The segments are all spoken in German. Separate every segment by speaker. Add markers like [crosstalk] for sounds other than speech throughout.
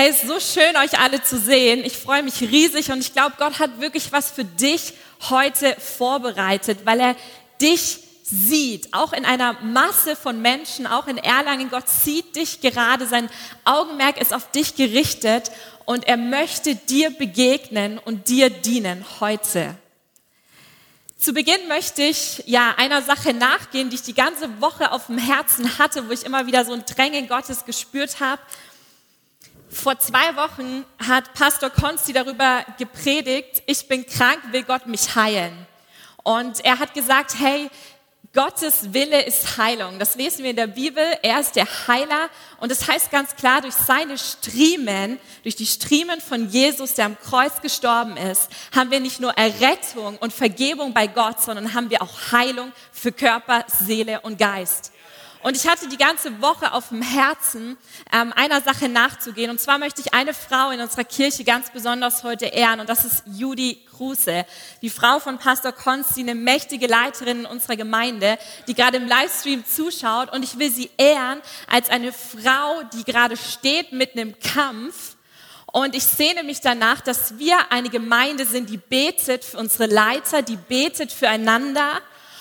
Speaker 1: Hey, es ist so schön, euch alle zu sehen. Ich freue mich riesig und ich glaube, Gott hat wirklich was für dich heute vorbereitet, weil er dich sieht, auch in einer Masse von Menschen, auch in Erlangen. Gott sieht dich gerade, sein Augenmerk ist auf dich gerichtet und er möchte dir begegnen und dir dienen heute. Zu Beginn möchte ich ja einer Sache nachgehen, die ich die ganze Woche auf dem Herzen hatte, wo ich immer wieder so ein Drängen Gottes gespürt habe. Vor zwei Wochen hat Pastor Konsti darüber gepredigt, ich bin krank, will Gott mich heilen. Und er hat gesagt, hey, Gottes Wille ist Heilung. Das lesen wir in der Bibel. Er ist der Heiler. Und es das heißt ganz klar, durch seine Striemen, durch die Striemen von Jesus, der am Kreuz gestorben ist, haben wir nicht nur Errettung und Vergebung bei Gott, sondern haben wir auch Heilung für Körper, Seele und Geist. Und ich hatte die ganze Woche auf dem Herzen, ähm, einer Sache nachzugehen. Und zwar möchte ich eine Frau in unserer Kirche ganz besonders heute ehren. Und das ist Judy Kruse, die Frau von Pastor Konsti, eine mächtige Leiterin in unserer Gemeinde, die gerade im Livestream zuschaut. Und ich will sie ehren als eine Frau, die gerade steht mitten im Kampf. Und ich sehne mich danach, dass wir eine Gemeinde sind, die betet für unsere Leiter, die betet füreinander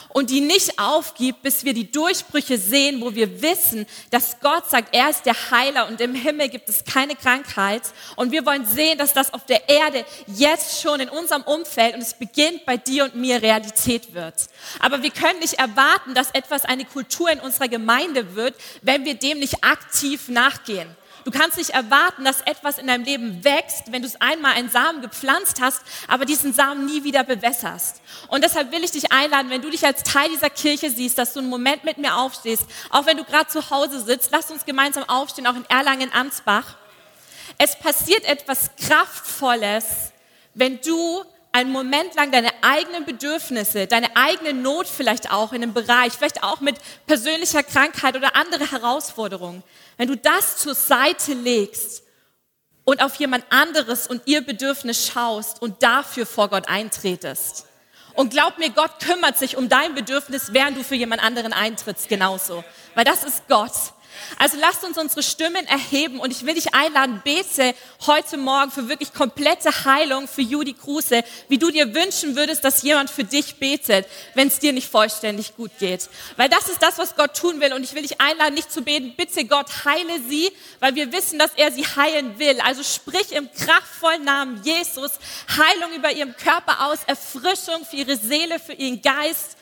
Speaker 1: und die nicht aufgibt, bis wir die Durchbrüche sehen, wo wir wissen, dass Gott sagt, er ist der Heiler und im Himmel gibt es keine Krankheit. Und wir wollen sehen, dass das auf der Erde jetzt schon in unserem Umfeld und es beginnt bei dir und mir Realität wird. Aber wir können nicht erwarten, dass etwas eine Kultur in unserer Gemeinde wird, wenn wir dem nicht aktiv nachgehen. Du kannst nicht erwarten, dass etwas in deinem Leben wächst, wenn du es einmal einen Samen gepflanzt hast, aber diesen Samen nie wieder bewässerst. Und deshalb will ich dich einladen, wenn du dich als Teil dieser Kirche siehst, dass du einen Moment mit mir aufstehst, auch wenn du gerade zu Hause sitzt, lass uns gemeinsam aufstehen, auch in Erlangen-Ansbach. Es passiert etwas Kraftvolles, wenn du einen Moment lang deine eigenen Bedürfnisse, deine eigene Not vielleicht auch in einem Bereich, vielleicht auch mit persönlicher Krankheit oder andere Herausforderungen, wenn du das zur Seite legst und auf jemand anderes und ihr Bedürfnis schaust und dafür vor Gott eintretest. Und glaub mir, Gott kümmert sich um dein Bedürfnis, während du für jemand anderen eintrittst, genauso. Weil das ist Gott. Also lasst uns unsere Stimmen erheben und ich will dich einladen, bete heute Morgen für wirklich komplette Heilung für Judy Kruse, wie du dir wünschen würdest, dass jemand für dich betet, wenn es dir nicht vollständig gut geht. Weil das ist das, was Gott tun will und ich will dich einladen, nicht zu beten, bitte Gott, heile sie, weil wir wissen, dass er sie heilen will. Also sprich im kraftvollen Namen Jesus Heilung über ihrem Körper aus, Erfrischung für ihre Seele, für ihren Geist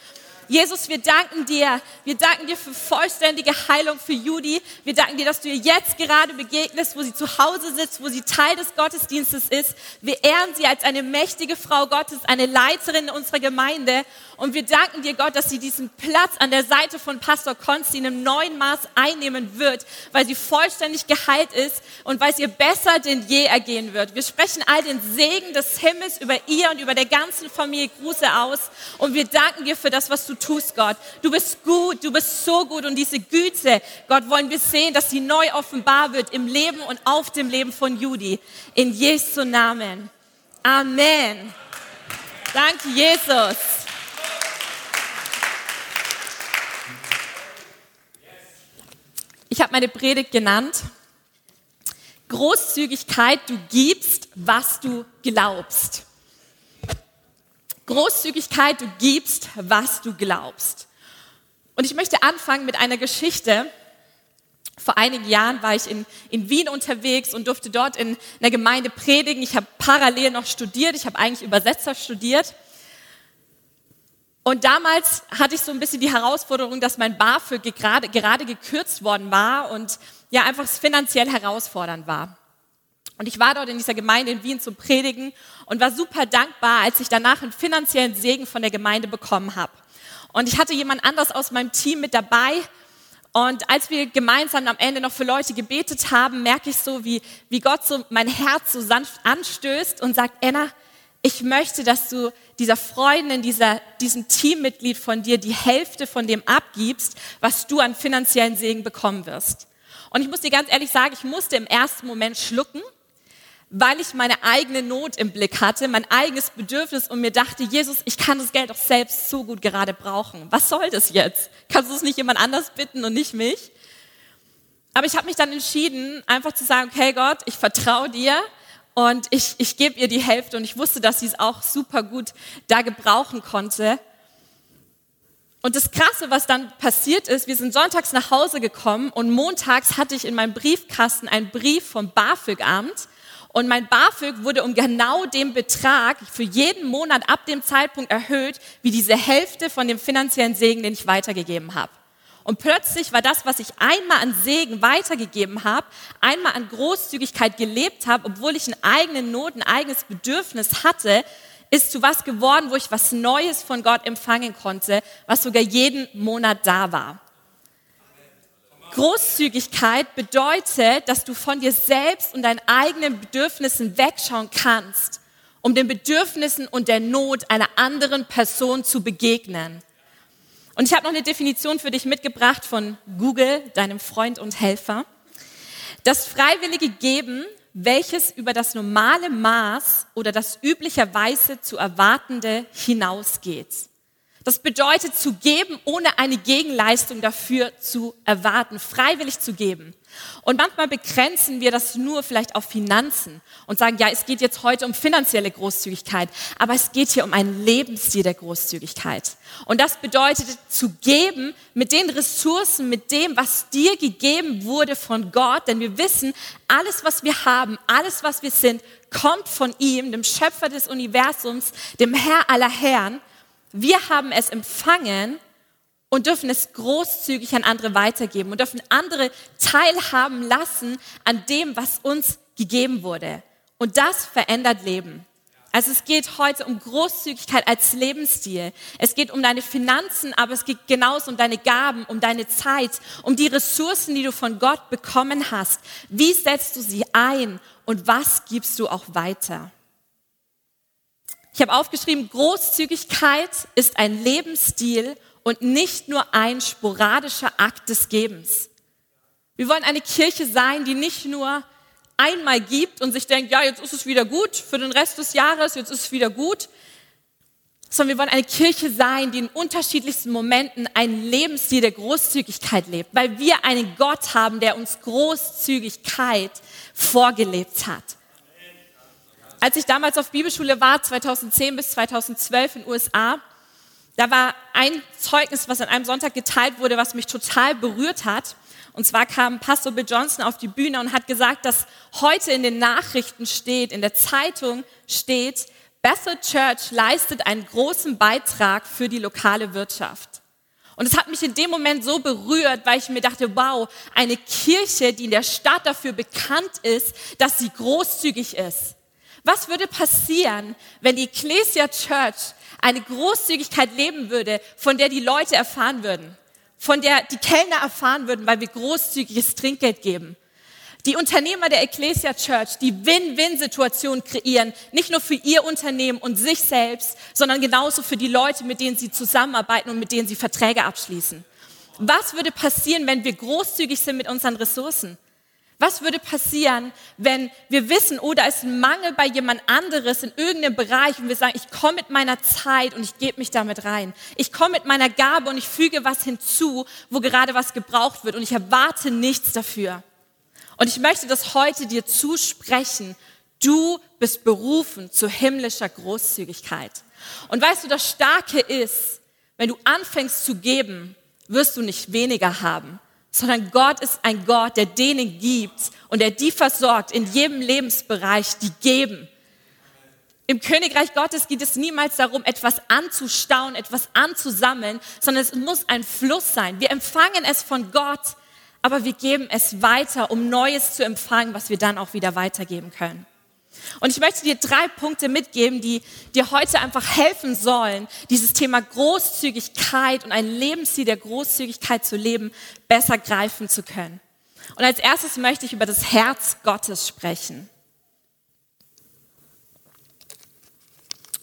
Speaker 1: Jesus, wir danken dir. Wir danken dir für vollständige Heilung für Judy. Wir danken dir, dass du ihr jetzt gerade begegnest, wo sie zu Hause sitzt, wo sie Teil des Gottesdienstes ist. Wir ehren sie als eine mächtige Frau Gottes, eine Leiterin unserer Gemeinde. Und wir danken dir, Gott, dass sie diesen Platz an der Seite von Pastor Konsti in einem neuen Maß einnehmen wird, weil sie vollständig geheilt ist und weil es ihr besser denn je ergehen wird. Wir sprechen all den Segen des Himmels über ihr und über der ganzen Familie Gruße aus. Und wir danken dir für das, was du tust, Gott. Du bist gut, du bist so gut. Und diese Güte, Gott, wollen wir sehen, dass sie neu offenbar wird im Leben und auf dem Leben von Judy. In Jesu Namen. Amen. Danke, Jesus. Ich habe meine Predigt genannt. Großzügigkeit, du gibst, was du glaubst. Großzügigkeit, du gibst, was du glaubst. Und ich möchte anfangen mit einer Geschichte. Vor einigen Jahren war ich in, in Wien unterwegs und durfte dort in einer Gemeinde predigen. Ich habe parallel noch studiert. Ich habe eigentlich Übersetzer studiert. Und damals hatte ich so ein bisschen die Herausforderung, dass mein BAföG gerade, gerade gekürzt worden war und ja einfach finanziell herausfordernd war. Und ich war dort in dieser Gemeinde in Wien zum Predigen und war super dankbar, als ich danach einen finanziellen Segen von der Gemeinde bekommen habe. Und ich hatte jemand anders aus meinem Team mit dabei. Und als wir gemeinsam am Ende noch für Leute gebetet haben, merke ich so, wie, wie Gott so mein Herz so sanft anstößt und sagt, Anna, ich möchte, dass du dieser Freundin, dieser, diesem Teammitglied von dir die Hälfte von dem abgibst, was du an finanziellen Segen bekommen wirst. Und ich muss dir ganz ehrlich sagen, ich musste im ersten Moment schlucken, weil ich meine eigene Not im Blick hatte, mein eigenes Bedürfnis und mir dachte, Jesus, ich kann das Geld doch selbst so gut gerade brauchen. Was soll das jetzt? Kannst du es nicht jemand anders bitten und nicht mich? Aber ich habe mich dann entschieden, einfach zu sagen, okay Gott, ich vertraue dir und ich, ich gebe ihr die Hälfte und ich wusste, dass sie es auch super gut da gebrauchen konnte. Und das Krasse, was dann passiert ist, wir sind sonntags nach Hause gekommen und montags hatte ich in meinem Briefkasten einen Brief vom BAföG-Amt. Und mein BAföG wurde um genau den Betrag für jeden Monat ab dem Zeitpunkt erhöht, wie diese Hälfte von dem finanziellen Segen, den ich weitergegeben habe. Und plötzlich war das, was ich einmal an Segen weitergegeben habe, einmal an Großzügigkeit gelebt habe, obwohl ich einen eigenen Not, ein eigenes Bedürfnis hatte, ist zu was geworden, wo ich was Neues von Gott empfangen konnte, was sogar jeden Monat da war. Großzügigkeit bedeutet, dass du von dir selbst und deinen eigenen Bedürfnissen wegschauen kannst, um den Bedürfnissen und der Not einer anderen Person zu begegnen. Und ich habe noch eine Definition für dich mitgebracht von Google, deinem Freund und Helfer. Das freiwillige Geben, welches über das normale Maß oder das üblicherweise zu erwartende hinausgeht. Das bedeutet zu geben, ohne eine Gegenleistung dafür zu erwarten, freiwillig zu geben. Und manchmal begrenzen wir das nur vielleicht auf Finanzen und sagen, ja, es geht jetzt heute um finanzielle Großzügigkeit, aber es geht hier um einen Lebensstil der Großzügigkeit. Und das bedeutet zu geben mit den Ressourcen, mit dem, was dir gegeben wurde von Gott, denn wir wissen, alles, was wir haben, alles, was wir sind, kommt von ihm, dem Schöpfer des Universums, dem Herr aller Herren. Wir haben es empfangen und dürfen es großzügig an andere weitergeben und dürfen andere teilhaben lassen an dem, was uns gegeben wurde. Und das verändert Leben. Also es geht heute um Großzügigkeit als Lebensstil. Es geht um deine Finanzen, aber es geht genauso um deine Gaben, um deine Zeit, um die Ressourcen, die du von Gott bekommen hast. Wie setzt du sie ein und was gibst du auch weiter? Ich habe aufgeschrieben, Großzügigkeit ist ein Lebensstil und nicht nur ein sporadischer Akt des Gebens. Wir wollen eine Kirche sein, die nicht nur einmal gibt und sich denkt, ja, jetzt ist es wieder gut für den Rest des Jahres, jetzt ist es wieder gut, sondern wir wollen eine Kirche sein, die in unterschiedlichsten Momenten einen Lebensstil der Großzügigkeit lebt, weil wir einen Gott haben, der uns Großzügigkeit vorgelebt hat. Als ich damals auf Bibelschule war, 2010 bis 2012 in den USA, da war ein Zeugnis, was an einem Sonntag geteilt wurde, was mich total berührt hat. Und zwar kam Pastor Bill Johnson auf die Bühne und hat gesagt, dass heute in den Nachrichten steht, in der Zeitung steht, Bethel Church leistet einen großen Beitrag für die lokale Wirtschaft. Und es hat mich in dem Moment so berührt, weil ich mir dachte, wow, eine Kirche, die in der Stadt dafür bekannt ist, dass sie großzügig ist, was würde passieren, wenn die Ecclesia Church eine Großzügigkeit leben würde, von der die Leute erfahren würden? Von der die Kellner erfahren würden, weil wir großzügiges Trinkgeld geben? Die Unternehmer der Ecclesia Church, die Win-Win-Situation kreieren, nicht nur für ihr Unternehmen und sich selbst, sondern genauso für die Leute, mit denen sie zusammenarbeiten und mit denen sie Verträge abschließen. Was würde passieren, wenn wir großzügig sind mit unseren Ressourcen? Was würde passieren, wenn wir wissen, oh, da ist ein Mangel bei jemand anderes in irgendeinem Bereich und wir sagen, ich komme mit meiner Zeit und ich gebe mich damit rein. Ich komme mit meiner Gabe und ich füge was hinzu, wo gerade was gebraucht wird und ich erwarte nichts dafür. Und ich möchte das heute dir zusprechen. Du bist berufen zu himmlischer Großzügigkeit. Und weißt du, das Starke ist, wenn du anfängst zu geben, wirst du nicht weniger haben, sondern Gott ist ein Gott, der denen gibt und der die versorgt in jedem Lebensbereich, die geben. Im Königreich Gottes geht es niemals darum, etwas anzustauen, etwas anzusammeln, sondern es muss ein Fluss sein. Wir empfangen es von Gott, aber wir geben es weiter, um Neues zu empfangen, was wir dann auch wieder weitergeben können. Und ich möchte dir drei Punkte mitgeben, die dir heute einfach helfen sollen, dieses Thema Großzügigkeit und ein Lebensstil der Großzügigkeit zu leben, besser greifen zu können. Und als erstes möchte ich über das Herz Gottes sprechen.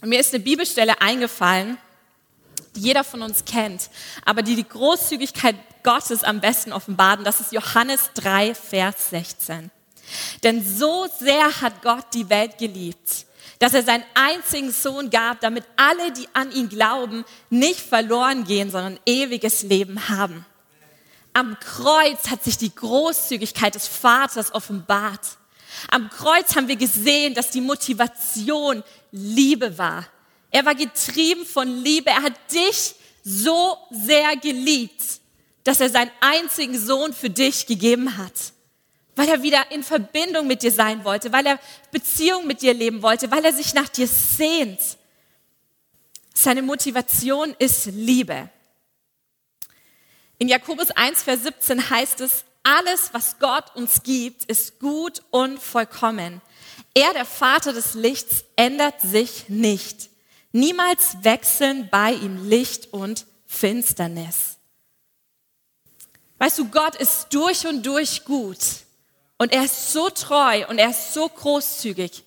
Speaker 1: Und mir ist eine Bibelstelle eingefallen, die jeder von uns kennt, aber die die Großzügigkeit Gottes am besten offenbart. Das ist Johannes 3, Vers 16. Denn so sehr hat Gott die Welt geliebt, dass er seinen einzigen Sohn gab, damit alle, die an ihn glauben, nicht verloren gehen, sondern ewiges Leben haben. Am Kreuz hat sich die Großzügigkeit des Vaters offenbart. Am Kreuz haben wir gesehen, dass die Motivation Liebe war. Er war getrieben von Liebe. Er hat dich so sehr geliebt, dass er seinen einzigen Sohn für dich gegeben hat. Weil er wieder in Verbindung mit dir sein wollte, weil er Beziehung mit dir leben wollte, weil er sich nach dir sehnt. Seine Motivation ist Liebe. In Jakobus 1, Vers 17 heißt es, alles, was Gott uns gibt, ist gut und vollkommen. Er, der Vater des Lichts, ändert sich nicht. Niemals wechseln bei ihm Licht und Finsternis. Weißt du, Gott ist durch und durch gut und er ist so treu und er ist so großzügig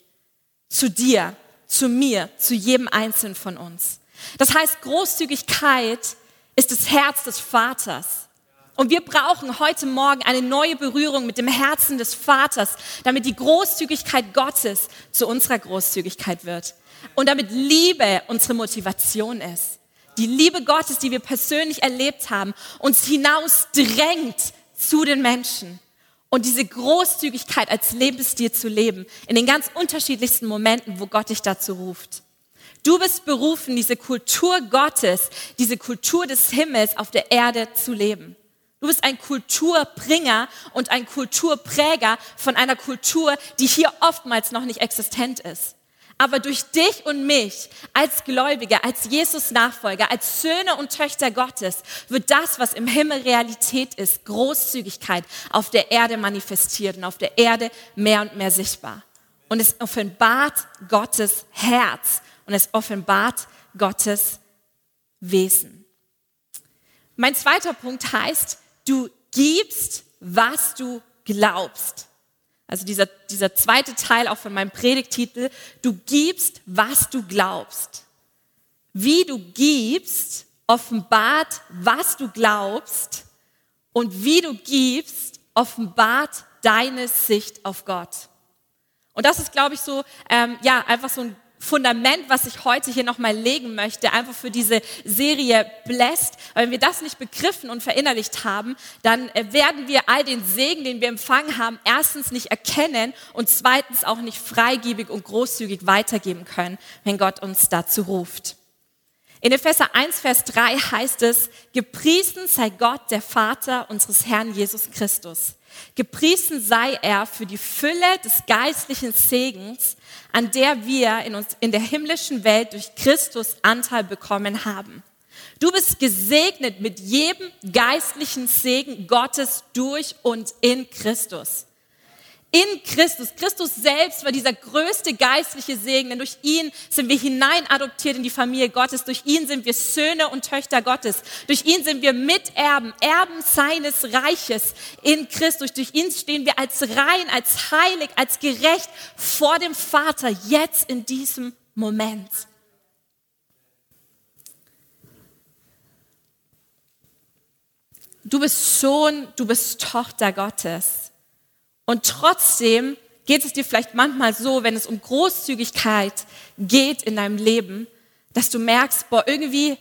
Speaker 1: zu dir, zu mir, zu jedem Einzelnen von uns. Das heißt, Großzügigkeit ist das Herz des Vaters. Und wir brauchen heute Morgen eine neue Berührung mit dem Herzen des Vaters, damit die Großzügigkeit Gottes zu unserer Großzügigkeit wird. Und damit Liebe unsere Motivation ist. Die Liebe Gottes, die wir persönlich erlebt haben, uns hinausdrängt zu den Menschen. Und diese Großzügigkeit als Lebensstil zu leben, in den ganz unterschiedlichsten Momenten, wo Gott dich dazu ruft. Du bist berufen, diese Kultur Gottes, diese Kultur des Himmels auf der Erde zu leben. Du bist ein Kulturbringer und ein Kulturpräger von einer Kultur, die hier oftmals noch nicht existent ist. Aber durch dich und mich als Gläubige, als Jesus-Nachfolger, als Söhne und Töchter Gottes wird das, was im Himmel Realität ist, Großzügigkeit auf der Erde manifestiert und auf der Erde mehr und mehr sichtbar. Und es offenbart Gottes Herz und es offenbart Gottes Wesen. Mein zweiter Punkt heißt, du gibst, was du glaubst. Also dieser, dieser zweite Teil auch von meinem Predigtitel, du gibst, was du glaubst. Wie du gibst, offenbart, was du glaubst und wie du gibst, offenbart deine Sicht auf Gott. Und das ist, glaube ich, so, ähm, ja, einfach so ein Fundament, was ich heute hier nochmal legen möchte, einfach für diese Serie Blessed. Wenn wir das nicht begriffen und verinnerlicht haben, dann äh, werden wir all den Segen, den wir empfangen haben, erstens nicht erkennen und zweitens auch nicht freigebig und großzügig weitergeben können, wenn Gott uns dazu ruft. In Epheser 1, Vers 3 heißt es, gepriesen sei Gott, der Vater unseres Herrn Jesus Christus. Gepriesen sei er für die Fülle des geistlichen Segens, an der wir in, uns, in der himmlischen Welt durch Christus Anteil bekommen haben. Du bist gesegnet mit jedem geistlichen Segen Gottes durch und in Christus in Christus. Christus selbst war dieser größte geistliche Segen, denn durch ihn sind wir hinein adoptiert in die Familie Gottes. Durch ihn sind wir Söhne und Töchter Gottes. Durch ihn sind wir Miterben, Erben seines Reiches in Christus. Durch ihn stehen wir als rein, als heilig, als gerecht vor dem Vater jetzt in diesem Moment. Du bist Sohn, du bist Tochter Gottes. Und trotzdem geht es dir vielleicht manchmal so, wenn es um Großzügigkeit geht in deinem Leben, dass du merkst, boah, irgendwie,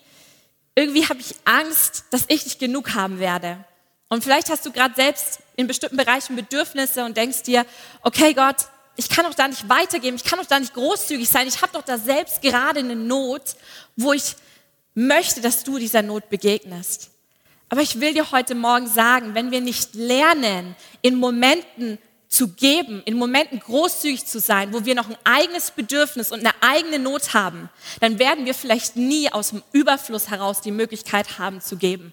Speaker 1: irgendwie habe ich Angst, dass ich nicht genug haben werde. Und vielleicht hast du gerade selbst in bestimmten Bereichen Bedürfnisse und denkst dir, okay Gott, ich kann doch da nicht weitergeben, ich kann doch da nicht großzügig sein, ich habe doch da selbst gerade eine Not, wo ich möchte, dass du dieser Not begegnest. Aber ich will dir heute Morgen sagen, wenn wir nicht lernen, in Momenten zu geben, in Momenten großzügig zu sein, wo wir noch ein eigenes Bedürfnis und eine eigene Not haben, dann werden wir vielleicht nie aus dem Überfluss heraus die Möglichkeit haben zu geben.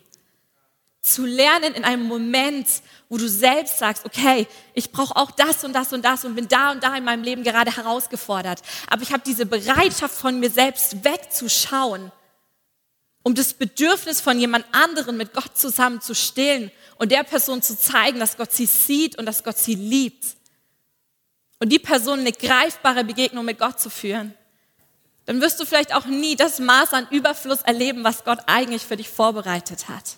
Speaker 1: Zu lernen in einem Moment, wo du selbst sagst, okay, ich brauche auch das und das und das und bin da und da in meinem Leben gerade herausgefordert. Aber ich habe diese Bereitschaft von mir selbst wegzuschauen um das Bedürfnis von jemand anderen mit Gott zusammen zu stillen und der Person zu zeigen, dass Gott sie sieht und dass Gott sie liebt. Und die Person eine greifbare Begegnung mit Gott zu führen. Dann wirst du vielleicht auch nie das Maß an Überfluss erleben, was Gott eigentlich für dich vorbereitet hat.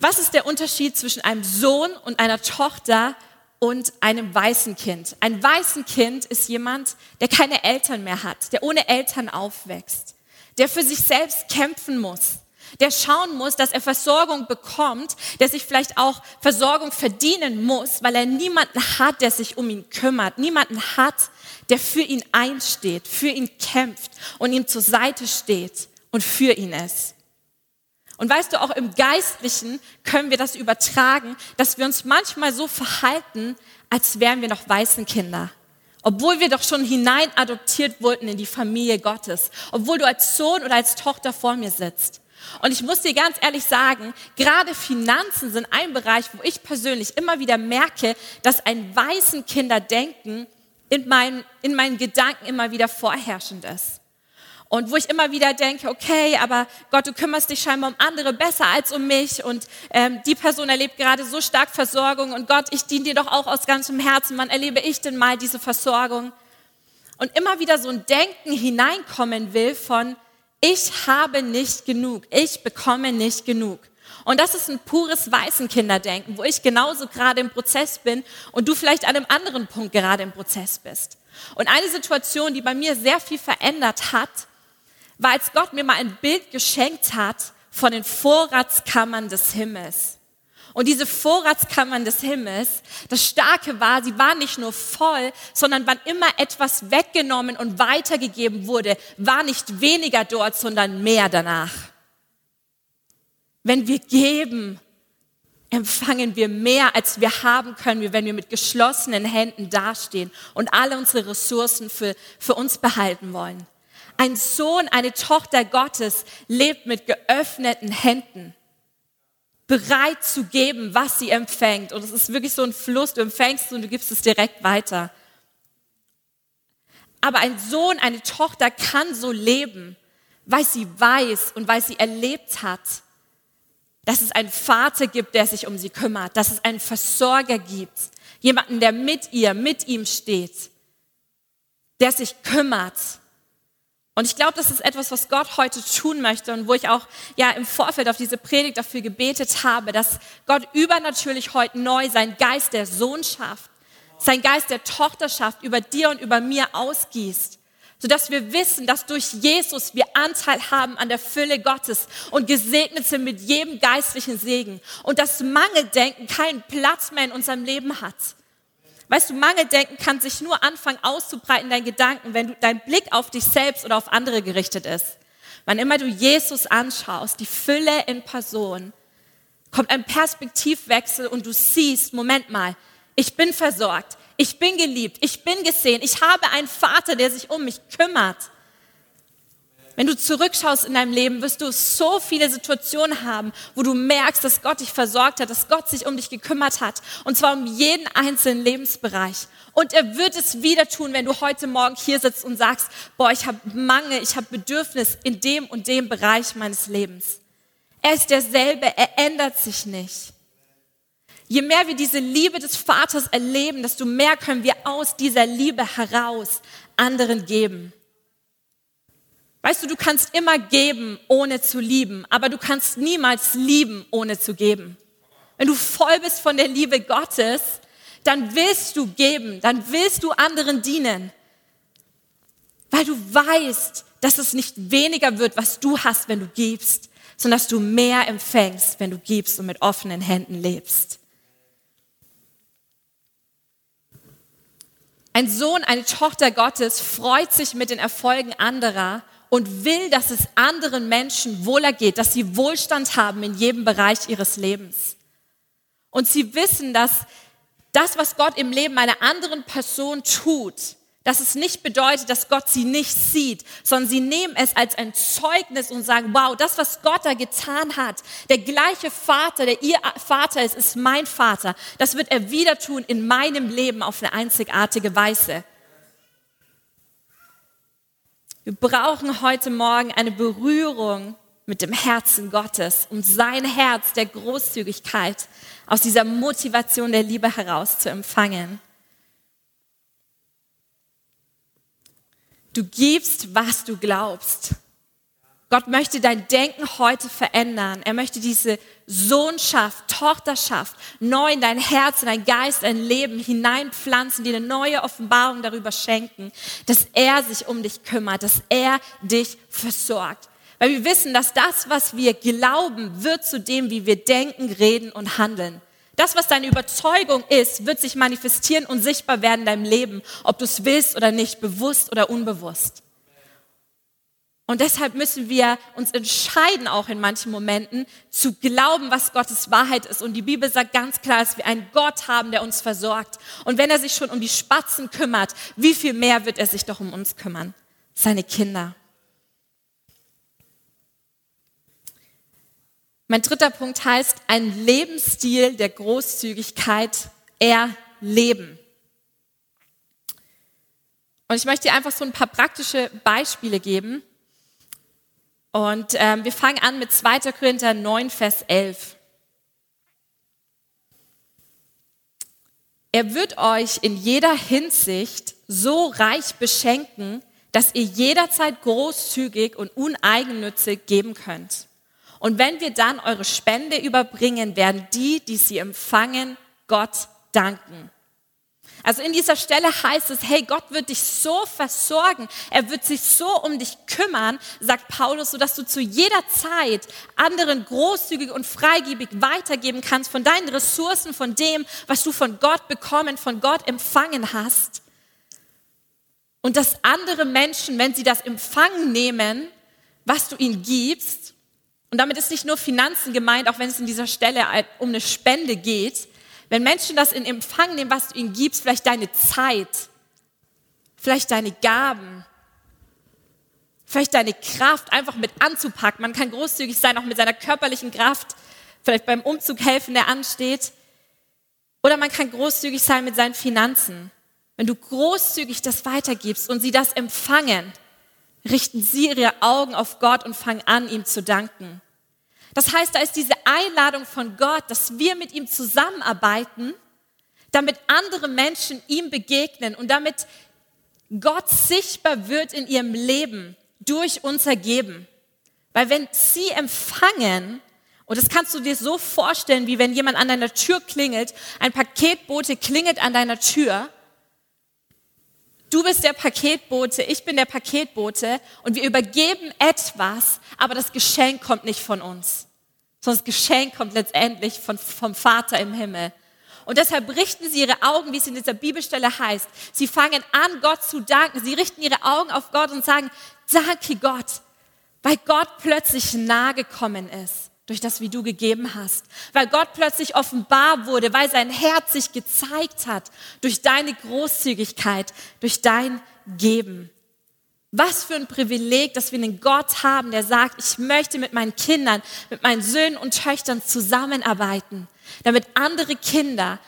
Speaker 1: Was ist der Unterschied zwischen einem Sohn und einer Tochter und einem weißen Kind? Ein weißen Kind ist jemand, der keine Eltern mehr hat, der ohne Eltern aufwächst der für sich selbst kämpfen muss, der schauen muss, dass er Versorgung bekommt, der sich vielleicht auch Versorgung verdienen muss, weil er niemanden hat, der sich um ihn kümmert, niemanden hat, der für ihn einsteht, für ihn kämpft und ihm zur Seite steht und für ihn ist. Und weißt du, auch im Geistlichen können wir das übertragen, dass wir uns manchmal so verhalten, als wären wir noch weißen Kinder. Obwohl wir doch schon hinein adoptiert wurden in die Familie Gottes. Obwohl du als Sohn oder als Tochter vor mir sitzt. Und ich muss dir ganz ehrlich sagen, gerade Finanzen sind ein Bereich, wo ich persönlich immer wieder merke, dass ein weißen Kinderdenken in meinen, in meinen Gedanken immer wieder vorherrschend ist. Und wo ich immer wieder denke, okay, aber Gott, du kümmerst dich scheinbar um andere besser als um mich und ähm, die Person erlebt gerade so stark Versorgung und Gott, ich diene dir doch auch aus ganzem Herzen. Wann erlebe ich denn mal diese Versorgung? Und immer wieder so ein Denken hineinkommen will von, ich habe nicht genug, ich bekomme nicht genug. Und das ist ein pures Waisenkinderdenken, wo ich genauso gerade im Prozess bin und du vielleicht an einem anderen Punkt gerade im Prozess bist. Und eine Situation, die bei mir sehr viel verändert hat, war, als Gott mir mal ein Bild geschenkt hat von den Vorratskammern des Himmels. Und diese Vorratskammern des Himmels, das Starke war, sie waren nicht nur voll, sondern wann immer etwas weggenommen und weitergegeben wurde, war nicht weniger dort, sondern mehr danach. Wenn wir geben, empfangen wir mehr, als wir haben können, wenn wir mit geschlossenen Händen dastehen und alle unsere Ressourcen für, für uns behalten wollen. Ein Sohn, eine Tochter Gottes lebt mit geöffneten Händen, bereit zu geben, was sie empfängt. Und es ist wirklich so ein Fluss, du empfängst und du gibst es direkt weiter. Aber ein Sohn, eine Tochter kann so leben, weil sie weiß und weil sie erlebt hat, dass es einen Vater gibt, der sich um sie kümmert, dass es einen Versorger gibt, jemanden, der mit ihr, mit ihm steht, der sich kümmert und ich glaube, das ist etwas, was Gott heute tun möchte und wo ich auch ja im Vorfeld auf diese Predigt dafür gebetet habe, dass Gott übernatürlich heute neu seinen Geist der Sohnschaft, sein Geist der Tochterschaft über dir und über mir ausgießt, sodass wir wissen, dass durch Jesus wir Anteil haben an der Fülle Gottes und gesegnet sind mit jedem geistlichen Segen und dass Mangeldenken keinen Platz mehr in unserem Leben hat. Weißt du, Mangeldenken kann sich nur anfangen auszubreiten, in deinen Gedanken, wenn du, dein Blick auf dich selbst oder auf andere gerichtet ist. Wann immer du Jesus anschaust, die Fülle in Person, kommt ein Perspektivwechsel und du siehst, Moment mal, ich bin versorgt, ich bin geliebt, ich bin gesehen, ich habe einen Vater, der sich um mich kümmert. Wenn du zurückschaust in deinem Leben, wirst du so viele Situationen haben, wo du merkst, dass Gott dich versorgt hat, dass Gott sich um dich gekümmert hat. Und zwar um jeden einzelnen Lebensbereich. Und er wird es wieder tun, wenn du heute Morgen hier sitzt und sagst, boah, ich habe Mangel, ich habe Bedürfnis in dem und dem Bereich meines Lebens. Er ist derselbe, er ändert sich nicht. Je mehr wir diese Liebe des Vaters erleben, desto mehr können wir aus dieser Liebe heraus anderen geben. Weißt du, du kannst immer geben, ohne zu lieben, aber du kannst niemals lieben, ohne zu geben. Wenn du voll bist von der Liebe Gottes, dann willst du geben, dann willst du anderen dienen, weil du weißt, dass es nicht weniger wird, was du hast, wenn du gibst, sondern dass du mehr empfängst, wenn du gibst und mit offenen Händen lebst. Ein Sohn, eine Tochter Gottes freut sich mit den Erfolgen anderer und will, dass es anderen Menschen wohler geht, dass sie Wohlstand haben in jedem Bereich ihres Lebens. Und sie wissen, dass das, was Gott im Leben einer anderen Person tut, dass es nicht bedeutet, dass Gott sie nicht sieht, sondern sie nehmen es als ein Zeugnis und sagen, wow, das, was Gott da getan hat, der gleiche Vater, der ihr Vater ist, ist mein Vater. Das wird er wieder tun in meinem Leben auf eine einzigartige Weise. Wir brauchen heute Morgen eine Berührung mit dem Herzen Gottes, um sein Herz der Großzügigkeit aus dieser Motivation der Liebe heraus zu empfangen. Du gibst, was du glaubst. Gott möchte dein Denken heute verändern. Er möchte diese Sohnschaft, Tochterschaft neu in dein Herz, in dein Geist, dein Leben hineinpflanzen, dir eine neue Offenbarung darüber schenken, dass er sich um dich kümmert, dass er dich versorgt. Weil wir wissen, dass das, was wir glauben, wird zu dem, wie wir denken, reden und handeln. Das, was deine Überzeugung ist, wird sich manifestieren und sichtbar werden in deinem Leben, ob du es willst oder nicht, bewusst oder unbewusst. Und deshalb müssen wir uns entscheiden, auch in manchen Momenten, zu glauben, was Gottes Wahrheit ist. Und die Bibel sagt ganz klar, dass wir einen Gott haben, der uns versorgt. Und wenn er sich schon um die Spatzen kümmert, wie viel mehr wird er sich doch um uns kümmern? Seine Kinder. Mein dritter Punkt heißt, ein Lebensstil der Großzügigkeit erleben. Und ich möchte dir einfach so ein paar praktische Beispiele geben. Und ähm, wir fangen an mit 2. Korinther 9, Vers 11. Er wird euch in jeder Hinsicht so reich beschenken, dass ihr jederzeit großzügig und uneigennützig geben könnt. Und wenn wir dann eure Spende überbringen, werden die, die sie empfangen, Gott danken. Also in dieser Stelle heißt es, hey, Gott wird dich so versorgen, er wird sich so um dich kümmern, sagt Paulus, sodass du zu jeder Zeit anderen großzügig und freigebig weitergeben kannst von deinen Ressourcen, von dem, was du von Gott bekommen, von Gott empfangen hast. Und dass andere Menschen, wenn sie das empfangen nehmen, was du ihnen gibst, und damit ist nicht nur Finanzen gemeint, auch wenn es in dieser Stelle um eine Spende geht. Wenn Menschen das in Empfang nehmen, was du ihnen gibst, vielleicht deine Zeit, vielleicht deine Gaben, vielleicht deine Kraft einfach mit anzupacken. Man kann großzügig sein, auch mit seiner körperlichen Kraft, vielleicht beim Umzug helfen, der ansteht. Oder man kann großzügig sein mit seinen Finanzen. Wenn du großzügig das weitergibst und sie das empfangen, richten sie ihre Augen auf Gott und fangen an, ihm zu danken. Das heißt, da ist diese Einladung von Gott, dass wir mit ihm zusammenarbeiten, damit andere Menschen ihm begegnen und damit Gott sichtbar wird in ihrem Leben durch unser Geben. Weil wenn sie empfangen, und das kannst du dir so vorstellen, wie wenn jemand an deiner Tür klingelt, ein Paketbote klingelt an deiner Tür Du bist der Paketbote, ich bin der Paketbote und wir übergeben etwas, aber das Geschenk kommt nicht von uns, sondern das Geschenk kommt letztendlich von, vom Vater im Himmel. Und deshalb richten sie ihre Augen, wie es in dieser Bibelstelle heißt. Sie fangen an, Gott zu danken. Sie richten ihre Augen auf Gott und sagen, danke Gott, weil Gott plötzlich nahe gekommen ist durch das, wie du gegeben hast, weil Gott plötzlich offenbar wurde, weil sein Herz sich gezeigt hat durch deine Großzügigkeit, durch dein Geben. Was für ein Privileg, dass wir einen Gott haben, der sagt, ich möchte mit meinen Kindern, mit meinen Söhnen und Töchtern zusammenarbeiten, damit andere Kinder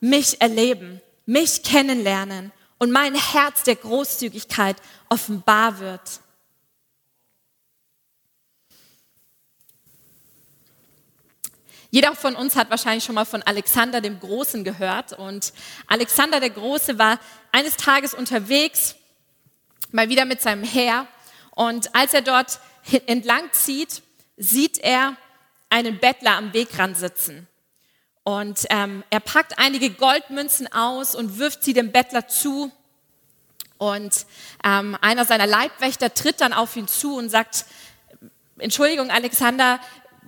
Speaker 1: mich erleben, mich kennenlernen und mein Herz der Großzügigkeit offenbar wird. Jeder von uns hat wahrscheinlich schon mal von Alexander dem Großen gehört. Und Alexander der Große war eines Tages unterwegs, mal wieder mit seinem Heer. Und als er dort entlang zieht, sieht er einen Bettler am Wegrand sitzen. Und ähm, er packt einige Goldmünzen aus und wirft sie dem Bettler zu. Und ähm, einer seiner Leibwächter tritt dann auf ihn zu und sagt, Entschuldigung, Alexander,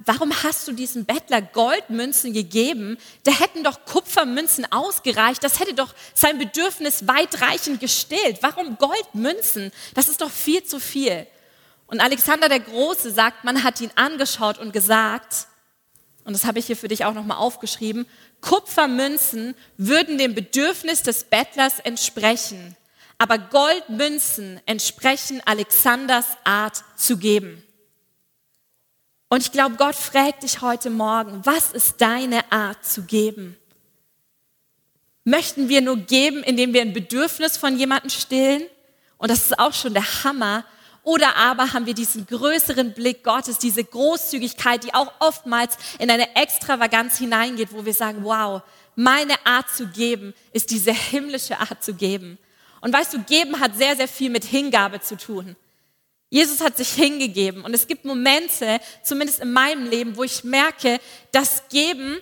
Speaker 1: warum hast du diesem Bettler Goldmünzen gegeben? Da hätten doch Kupfermünzen ausgereicht. Das hätte doch sein Bedürfnis weitreichend gestillt. Warum Goldmünzen? Das ist doch viel zu viel. Und Alexander der Große sagt, man hat ihn angeschaut und gesagt, und das habe ich hier für dich auch nochmal aufgeschrieben, Kupfermünzen würden dem Bedürfnis des Bettlers entsprechen, aber Goldmünzen entsprechen Alexanders Art zu geben. Und ich glaube, Gott fragt dich heute Morgen, was ist deine Art zu geben? Möchten wir nur geben, indem wir ein Bedürfnis von jemandem stillen? Und das ist auch schon der Hammer. Oder aber haben wir diesen größeren Blick Gottes, diese Großzügigkeit, die auch oftmals in eine Extravaganz hineingeht, wo wir sagen, wow, meine Art zu geben ist diese himmlische Art zu geben. Und weißt du, geben hat sehr, sehr viel mit Hingabe zu tun. Jesus hat sich hingegeben. Und es gibt Momente, zumindest in meinem Leben, wo ich merke, dass Geben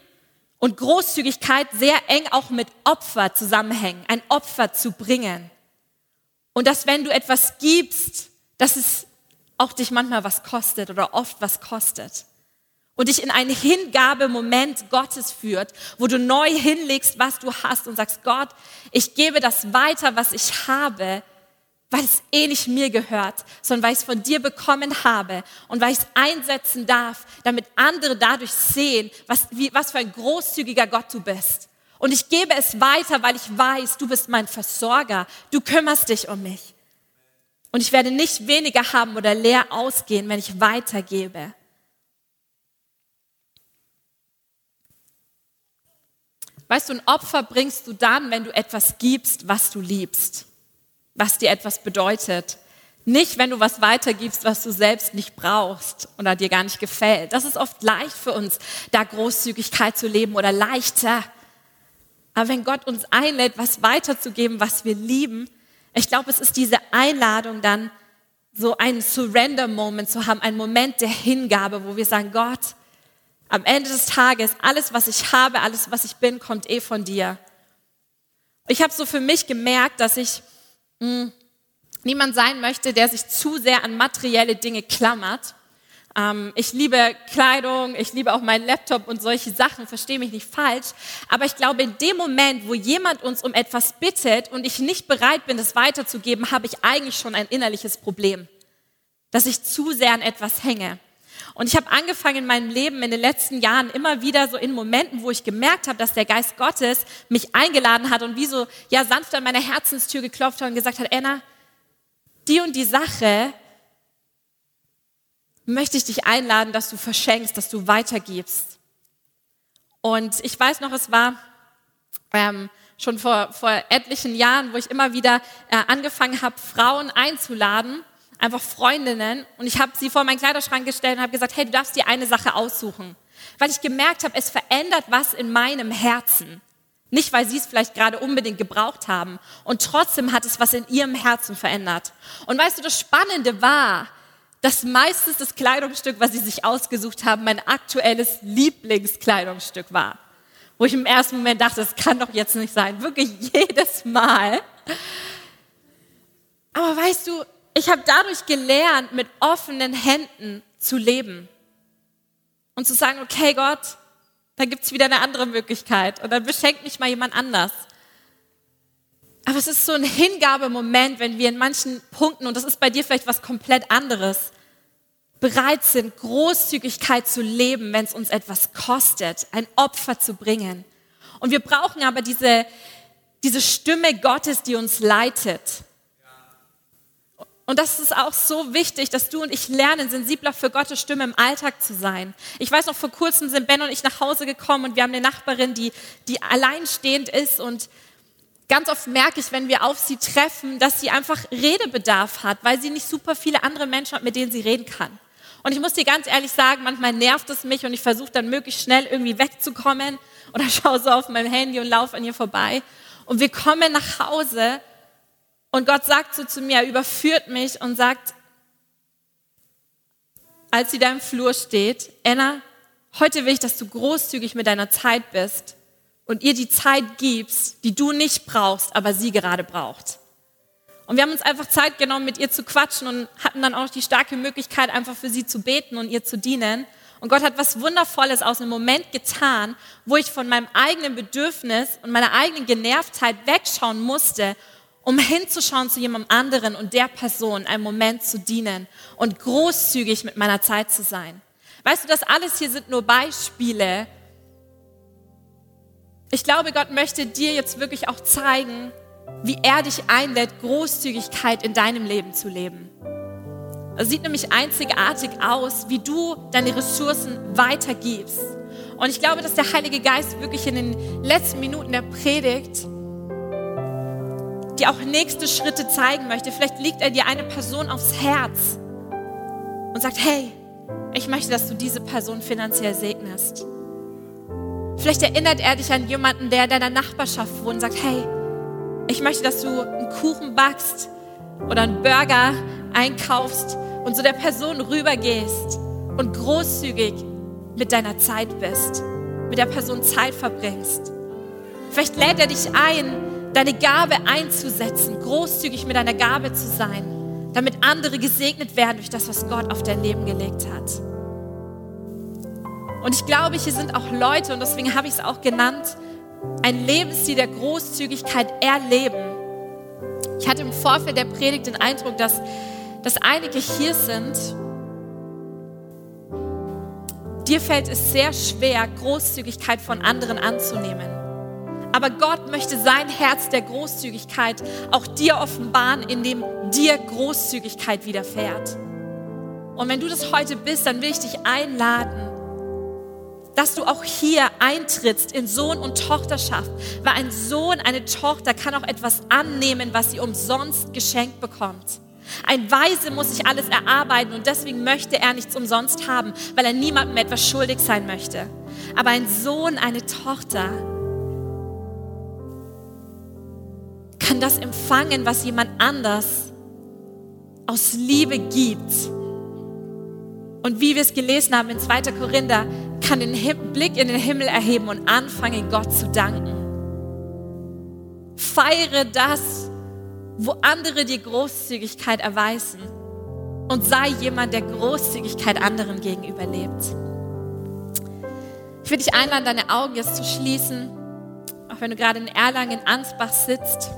Speaker 1: und Großzügigkeit sehr eng auch mit Opfer zusammenhängen, ein Opfer zu bringen. Und dass wenn du etwas gibst, dass es auch dich manchmal was kostet oder oft was kostet. Und dich in einen Hingabemoment Gottes führt, wo du neu hinlegst, was du hast und sagst, Gott, ich gebe das weiter, was ich habe, weil es eh nicht mir gehört, sondern weil ich es von dir bekommen habe und weil ich es einsetzen darf, damit andere dadurch sehen, was, wie, was für ein großzügiger Gott du bist. Und ich gebe es weiter, weil ich weiß, du bist mein Versorger, du kümmerst dich um mich. Und ich werde nicht weniger haben oder leer ausgehen, wenn ich weitergebe. Weißt du, ein Opfer bringst du dann, wenn du etwas gibst, was du liebst was dir etwas bedeutet. Nicht, wenn du was weitergibst, was du selbst nicht brauchst oder dir gar nicht gefällt. Das ist oft leicht für uns, da Großzügigkeit zu leben oder leichter. Aber wenn Gott uns einlädt, was weiterzugeben, was wir lieben, ich glaube, es ist diese Einladung dann, so einen Surrender-Moment zu haben, einen Moment der Hingabe, wo wir sagen, Gott, am Ende des Tages, alles, was ich habe, alles, was ich bin, kommt eh von dir. Ich habe so für mich gemerkt, dass ich hm. niemand sein möchte, der sich zu sehr an materielle Dinge klammert. Ähm, ich liebe Kleidung, ich liebe auch meinen Laptop und solche Sachen, verstehe mich nicht falsch. Aber ich glaube, in dem Moment, wo jemand uns um etwas bittet und ich nicht bereit bin, das weiterzugeben, habe ich eigentlich schon ein innerliches Problem, dass ich zu sehr an etwas hänge. Und ich habe angefangen in meinem Leben in den letzten Jahren immer wieder so in Momenten, wo ich gemerkt habe, dass der Geist Gottes mich eingeladen hat und wie so ja sanft an meine Herzenstür geklopft hat und gesagt hat, Anna, die und die Sache möchte ich dich einladen, dass du verschenkst, dass du weitergibst. Und ich weiß noch, es war ähm, schon vor, vor etlichen Jahren, wo ich immer wieder äh, angefangen habe, Frauen einzuladen einfach Freundinnen und ich habe sie vor meinen Kleiderschrank gestellt und habe gesagt, hey, du darfst dir eine Sache aussuchen, weil ich gemerkt habe, es verändert was in meinem Herzen. Nicht, weil sie es vielleicht gerade unbedingt gebraucht haben. Und trotzdem hat es was in ihrem Herzen verändert. Und weißt du, das Spannende war, dass meistens das Kleidungsstück, was sie sich ausgesucht haben, mein aktuelles Lieblingskleidungsstück war. Wo ich im ersten Moment dachte, das kann doch jetzt nicht sein. Wirklich jedes Mal. Aber weißt du, ich habe dadurch gelernt, mit offenen Händen zu leben. Und zu sagen, okay Gott, da gibt's wieder eine andere Möglichkeit. Und dann beschenkt mich mal jemand anders. Aber es ist so ein Hingabemoment, wenn wir in manchen Punkten, und das ist bei dir vielleicht was komplett anderes, bereit sind, Großzügigkeit zu leben, wenn es uns etwas kostet, ein Opfer zu bringen. Und wir brauchen aber diese, diese Stimme Gottes, die uns leitet. Und das ist auch so wichtig, dass du und ich lernen, sensibler für Gottes Stimme im Alltag zu sein. Ich weiß noch, vor kurzem sind Ben und ich nach Hause gekommen und wir haben eine Nachbarin, die, die alleinstehend ist und ganz oft merke ich, wenn wir auf sie treffen, dass sie einfach Redebedarf hat, weil sie nicht super viele andere Menschen hat, mit denen sie reden kann. Und ich muss dir ganz ehrlich sagen, manchmal nervt es mich und ich versuche dann möglichst schnell irgendwie wegzukommen oder [laughs] schaue so auf mein Handy und laufe an ihr vorbei. Und wir kommen nach Hause und Gott sagt so zu mir, er überführt mich und sagt, als sie da im Flur steht, Anna, heute will ich, dass du großzügig mit deiner Zeit bist und ihr die Zeit gibst, die du nicht brauchst, aber sie gerade braucht. Und wir haben uns einfach Zeit genommen, mit ihr zu quatschen und hatten dann auch die starke Möglichkeit, einfach für sie zu beten und ihr zu dienen. Und Gott hat was Wundervolles aus einem Moment getan, wo ich von meinem eigenen Bedürfnis und meiner eigenen Genervtheit wegschauen musste um hinzuschauen zu jemandem anderen und der Person einen Moment zu dienen und großzügig mit meiner Zeit zu sein. Weißt du, das alles hier sind nur Beispiele. Ich glaube, Gott möchte dir jetzt wirklich auch zeigen, wie er dich einlädt, Großzügigkeit in deinem Leben zu leben. Es sieht nämlich einzigartig aus, wie du deine Ressourcen weitergibst. Und ich glaube, dass der Heilige Geist wirklich in den letzten Minuten der Predigt dir auch nächste Schritte zeigen möchte. Vielleicht liegt er dir eine Person aufs Herz und sagt, hey, ich möchte, dass du diese Person finanziell segnest. Vielleicht erinnert er dich an jemanden, der in deiner Nachbarschaft wohnt und sagt, hey, ich möchte, dass du einen Kuchen backst oder einen Burger einkaufst und zu der Person rübergehst und großzügig mit deiner Zeit bist, mit der Person Zeit verbringst. Vielleicht lädt er dich ein, deine Gabe einzusetzen, großzügig mit deiner Gabe zu sein. damit andere gesegnet werden durch das, was Gott auf dein Leben gelegt hat. Und ich glaube, hier sind auch Leute, und deswegen habe ich es auch genannt, ein Lebensstil der Großzügigkeit erleben. Ich hatte im Vorfeld der Predigt den Eindruck, dass, dass einige hier sind, dir fällt es sehr schwer, Großzügigkeit von anderen anzunehmen. Aber Gott möchte sein Herz der Großzügigkeit auch dir offenbaren, indem dir Großzügigkeit widerfährt. Und wenn du das heute bist, dann will ich dich einladen, dass du auch hier eintrittst in Sohn und Tochterschaft, weil ein Sohn, eine Tochter kann auch etwas annehmen, was sie umsonst geschenkt bekommt. Ein Weise muss sich alles erarbeiten und deswegen möchte er nichts umsonst haben, weil er niemandem etwas schuldig sein möchte. Aber ein Sohn, eine Tochter kann das empfangen, was jemand anders aus Liebe gibt. Und wie wir es gelesen haben in 2. Korinther, kann den Blick in den Himmel erheben und anfangen, Gott zu danken. Feiere das, wo andere dir Großzügigkeit erweisen und sei jemand, der Großzügigkeit anderen gegenüber lebt. Ich würde dich einladen, deine Augen jetzt zu schließen, auch wenn du gerade in Erlangen, in Ansbach sitzt.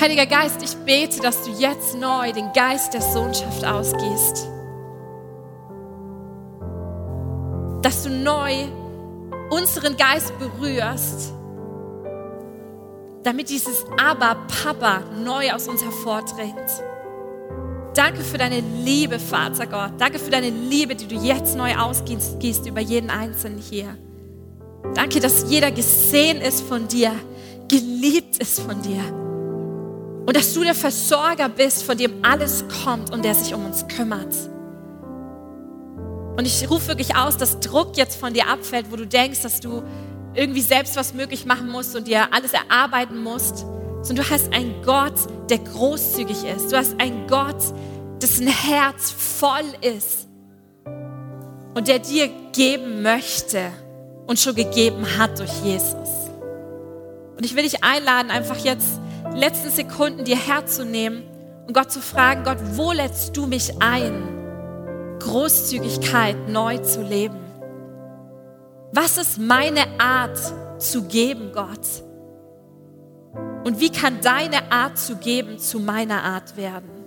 Speaker 1: Heiliger Geist, ich bete, dass du jetzt neu den Geist der Sohnschaft ausgehst. Dass du neu unseren Geist berührst, damit dieses Aber, Papa, neu aus uns hervordringt. Danke für deine Liebe, Vater Gott. Danke für deine Liebe, die du jetzt neu ausgießt über jeden Einzelnen hier. Danke, dass jeder gesehen ist von dir, geliebt ist von dir. Und dass du der Versorger bist, von dem alles kommt und der sich um uns kümmert. Und ich rufe wirklich aus, dass Druck jetzt von dir abfällt, wo du denkst, dass du irgendwie selbst was möglich machen musst und dir alles erarbeiten musst, sondern du hast einen Gott, der großzügig ist. Du hast einen Gott, dessen Herz voll ist und der dir geben möchte und schon gegeben hat durch Jesus. Und ich will dich einladen, einfach jetzt letzten Sekunden dir herzunehmen und Gott zu fragen, Gott, wo lädst du mich ein, Großzügigkeit neu zu leben? Was ist meine Art zu geben, Gott? Und wie kann deine Art zu geben zu meiner Art werden?